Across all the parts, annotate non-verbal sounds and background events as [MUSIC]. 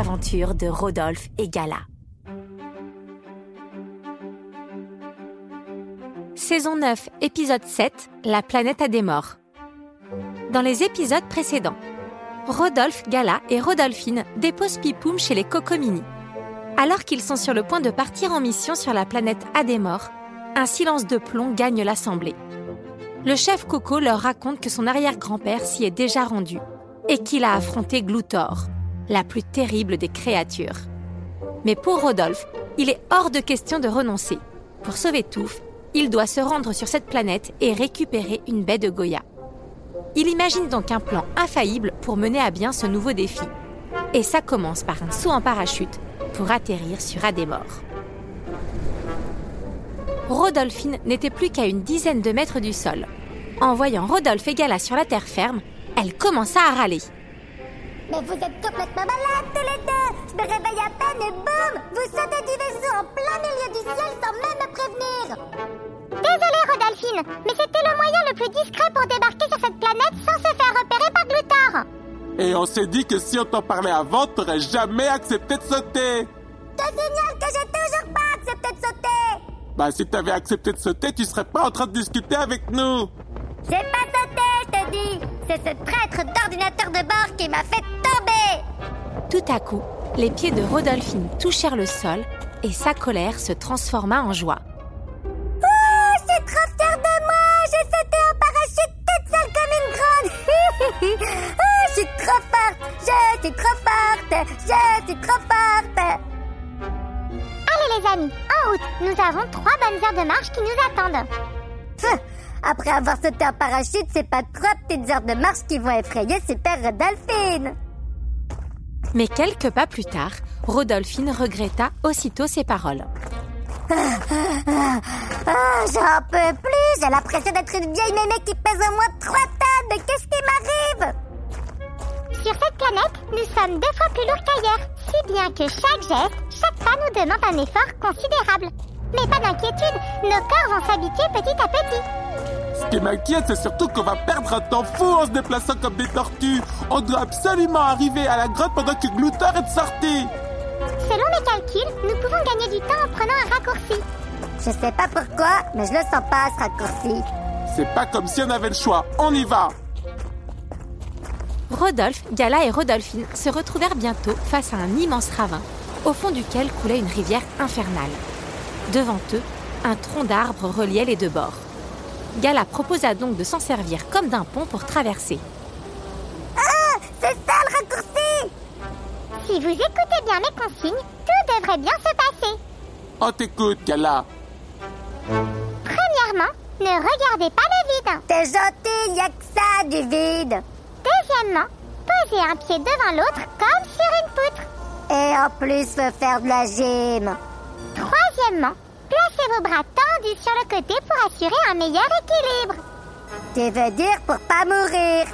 de Rodolphe et Gala. Saison 9, épisode 7, La planète morts. Dans les épisodes précédents, Rodolphe, Gala et Rodolphine déposent Pipoum chez les Cocomini. Alors qu'ils sont sur le point de partir en mission sur la planète Adémor, un silence de plomb gagne l'assemblée. Le chef Coco leur raconte que son arrière-grand-père s'y est déjà rendu et qu'il a affronté Gloutor, la plus terrible des créatures. Mais pour Rodolphe, il est hors de question de renoncer. Pour sauver Touffe, il doit se rendre sur cette planète et récupérer une baie de Goya. Il imagine donc un plan infaillible pour mener à bien ce nouveau défi. Et ça commence par un saut en parachute pour atterrir sur Adémor. Rodolphine n'était plus qu'à une dizaine de mètres du sol. En voyant Rodolphe et Gala sur la terre ferme, elle commença à râler. Mais vous êtes complètement malades tous les deux Je me réveille à peine et boum Vous sautez du vaisseau en plein milieu du ciel sans même me prévenir Désolée Rodolphine, mais c'était le moyen le plus discret pour débarquer sur cette planète sans se faire repérer par Gloutor Et on s'est dit que si on t'en parlait avant, t'aurais jamais accepté de sauter. Je signale que j'ai toujours pas accepté de sauter Bah si t'avais accepté de sauter, tu serais pas en train de discuter avec nous. J'ai pas C'est ce traître d'ordinateur de bord qui m'a fait tomber. Tout à coup, les pieds de Rodolphine touchèrent le sol et sa colère se transforma en joie. Oh, je suis trop fière de moi J'ai sauté en parachute toute seule comme une grande. [LAUGHS] Oh, je suis trop forte Je suis trop forte Je suis trop forte. Allez les amis, en route. Nous avons trois bonnes heures de marche qui nous attendent Après avoir sauté en parachute, c'est pas trois petites heures de marche qui vont effrayer Super Rodolphine Mais quelques pas plus tard, Rodolphine regretta aussitôt ses paroles. Ah, j'en peux plus J'ai l'impression d'être une vieille mémé qui pèse au moins trois tonnes qu'est-ce qui m'arrive? Sur cette planète, nous sommes deux fois plus lourds qu'ailleurs. Si bien que chaque geste, chaque pas nous demande un effort considérable. Mais pas d'inquiétude, nos corps vont s'habituer petit à petit. Ce qui m'inquiète, c'est surtout qu'on va perdre un temps fou en se déplaçant comme des tortues. On doit absolument arriver à la grotte pendant que Gloutor est sorti. Selon mes calculs, nous pouvons gagner du temps en prenant un raccourci. Je sais pas pourquoi, mais je le sens pas ce raccourci. C'est pas comme si on avait le choix. On y va. Rodolphe, Gala et Rodolphine se retrouvèrent bientôt face à un immense ravin, au fond duquel coulait une rivière infernale. Devant eux, un tronc d'arbre reliait les deux bords. Gala proposa donc de s'en servir comme d'un pont pour traverser. Ah, c'est ça le raccourci Si vous écoutez bien mes consignes, tout devrait bien se passer. On t'écoute, Gala. Premièrement, ne regardez pas le vide. T'es gentil, y a que ça du vide. Deuxièmement, posez un pied devant l'autre comme sur une poutre. Et en plus, faut faire de la gym. Troisièmement, placez vos bras tendus sur le côté pour assurer un meilleur équilibre. Tu veux dire pour pas mourir?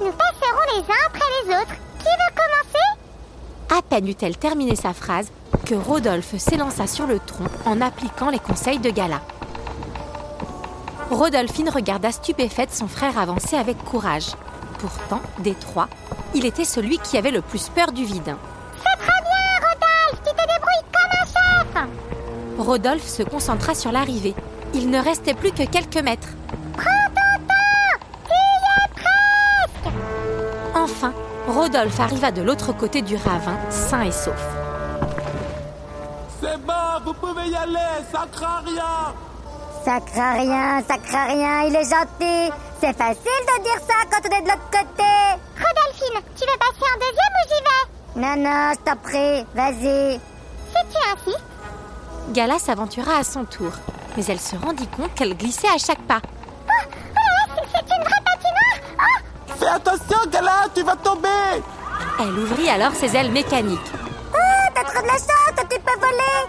Nous passerons les uns après les autres. Qui veut commencer? À peine eut-elle terminé sa phrase que Rodolphe s'élança sur le tronc en appliquant les conseils de Gala. Rodolphine regarda stupéfaite son frère avancer avec courage. Pourtant, des trois, il était celui qui avait le plus peur du vide. C'est très bien, Rodolphe Tu te débrouilles comme un chef Rodolphe se concentra sur l'arrivée. Il ne restait plus que quelques mètres. Prends ton temps Tu y es presque Enfin, Rodolphe arriva de l'autre côté du ravin, sain et sauf. C'est bon, vous pouvez y aller. Ça craint rien. Ça craint rien, ça craint rien, il est gentil. C'est facile de dire ça quand on est de l'autre côté. Rodolphine, tu veux passer en deuxième ou j'y vais? Non, non, je t'en prie, vas-y. Si tu insistes. Gala s'aventura à son tour, mais elle se rendit compte qu'elle glissait à chaque pas. Oh, oh c'est- une vraie patinoire Oh Fais attention, Gala, tu vas tomber Elle ouvrit alors ses ailes mécaniques. Oh, t'as trop de la chance, tu peux voler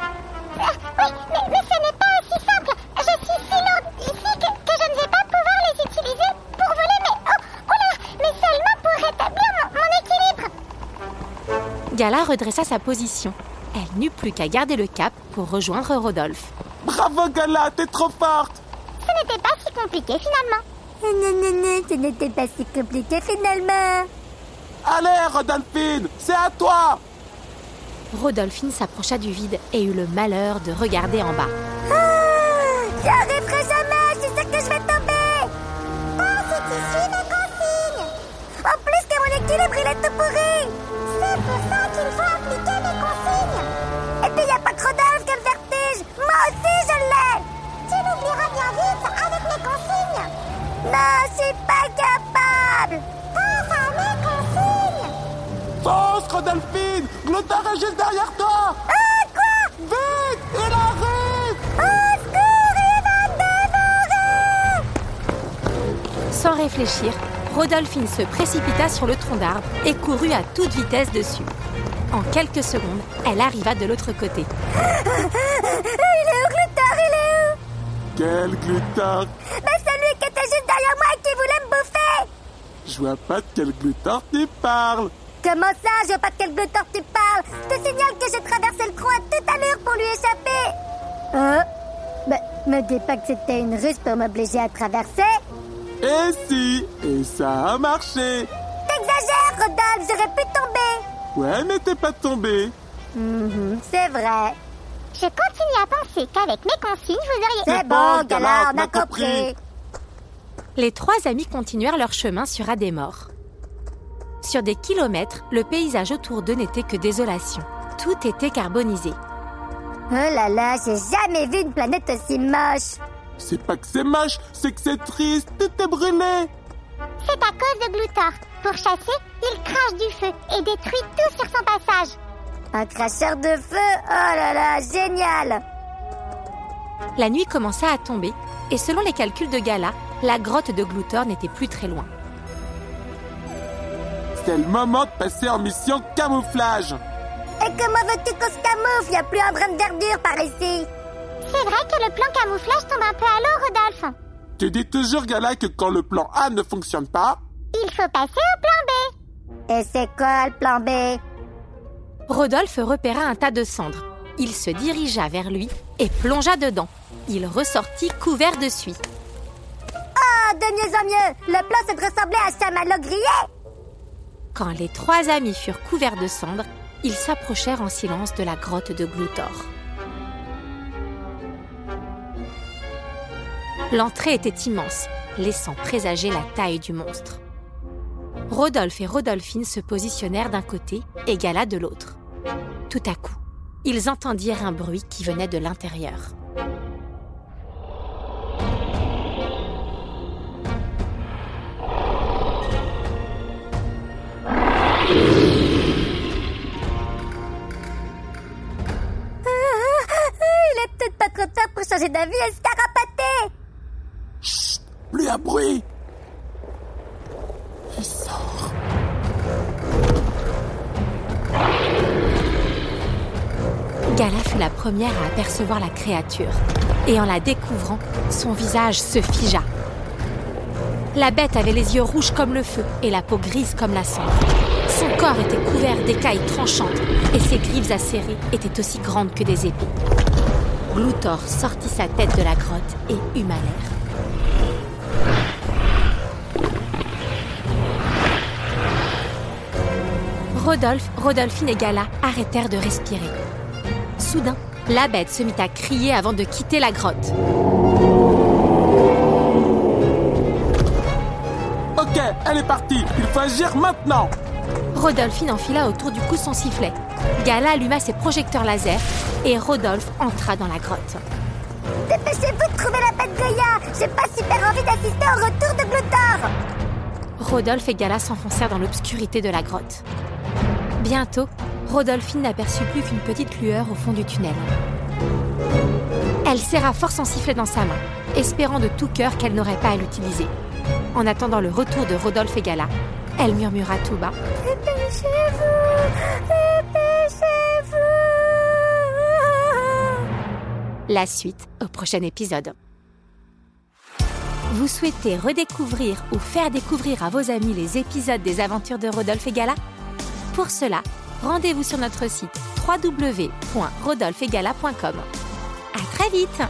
Oui, mais, mais ce n'est pas aussi simple. Je suis si lourde ici que, que je ne vais pas pouvoir les utiliser pour voler, mais... Oh, oh là Mais seulement pour rétablir mon, mon équilibre Gala redressa sa position. Elle n'eut plus qu'à garder le cap pour rejoindre Rodolphe. Bravo, Gala, t'es trop forte Ce n'était pas si compliqué finalement. Non, non, non, ce n'était pas si compliqué finalement. Allez, Rodolphine, c'est à toi Rodolphine s'approcha du vide et eut le malheur de regarder en bas. Ah, jamais, Pense à mes consignes. Fonce, Rodolphine Gloutor est juste derrière toi. Ah, quoi? Vite Il arrive. Au secours, il va dévorer Sans réfléchir, Rodolphine se précipita sur le tronc d'arbre et courut à toute vitesse dessus. En quelques secondes, elle arriva de l'autre côté. [LAUGHS] Il est où, Gloutor Il est où? Quel Gloutor Mais celui qui était juste derrière moi et qui voulait me bouffer Je vois pas de quel Gloutor tu parles. Comment ça, je vois pas de quel Gloutor tu parles? Je te signale que j'ai traversé le trou à toute allure pour lui échapper. Oh Bah, me dis pas que c'était une ruse pour m'obliger à traverser. Et si? Et ça a marché. T'exagères, Rodolphe, j'aurais pu tomber. Ouais, mais t'es pas tombé. Mhm, C'est vrai. Je continue à penser qu'avec mes consignes, vous auriez... C'est bon, Gala, on a compris. Les trois amis continuèrent leur chemin sur Adémor. Sur des kilomètres, le paysage autour d'eux n'était que désolation. Tout était carbonisé. Oh là là, j'ai jamais vu une planète aussi moche C'est pas que c'est moche, c'est que c'est triste, tout est brûlé C'est à cause de Gloutor. Pour chasser, il crache du feu et détruit tout sur son passage. Un cracheur de feu Oh là là, génial La nuit commença à tomber et selon les calculs de Gala, la grotte de Gloutor n'était plus très loin. C'est le moment de passer en mission camouflage Et comment veux-tu qu'on se camoufle? Y a plus un brin de verdure par ici. C'est vrai que le plan camouflage tombe un peu à l'eau, Rodolphe. Tu dis toujours, Gala, que quand le plan A ne fonctionne pas, Il faut passer au plan B. Et c'est quoi le plan B? Rodolphe repéra un tas de cendres. Il se dirigea vers lui et plongea dedans. Il ressortit couvert de suie. De mieux en mieux Le plan c'est de ressembler à chamallow grillé Quand les trois amis furent couverts de cendres, ils s'approchèrent en silence de la grotte de Gloutor. L'entrée était immense, laissant présager la taille du monstre. Rodolphe et Rodolphine se positionnèrent d'un côté et Gala de l'autre. Tout à coup, ils entendirent un bruit qui venait de l'intérieur. Changer d'avis et se carapater chut, plus un bruit Il sort Gala fut la première à apercevoir la créature. Et en la découvrant, son visage se figea. La bête avait les yeux rouges comme le feu et la peau grise comme la cendre. Son corps était couvert d'écailles tranchantes et ses griffes acérées étaient aussi grandes que des épées. Gloutor sortit sa tête de la grotte et huma l'air. Rodolphe, Rodolphine et Gala arrêtèrent de respirer. Soudain, la bête se mit à crier avant de quitter la grotte. Ok, elle est partie Il faut agir maintenant Rodolphine enfila autour du cou son sifflet. Gala alluma ses projecteurs laser et Rodolphe entra dans la grotte. Dépêchez-vous de trouver la bête Goya J'ai pas super envie d'assister au retour de Gloutor Rodolphe et Gala s'enfoncèrent dans l'obscurité de la grotte. Bientôt, Rodolphine n'aperçut plus qu'une petite lueur au fond du tunnel. Elle serra fort son sifflet dans sa main, espérant de tout cœur qu'elle n'aurait pas à l'utiliser. En attendant le retour de Rodolphe et Gala, Elle murmura tout bas. Dépêchez-vous Dépêchez-vous La suite au prochain épisode. Vous souhaitez redécouvrir ou faire découvrir à vos amis les épisodes des aventures de Rodolphe et Gala? Pour cela, rendez-vous sur notre site www.rodolpheegala.com. À très vite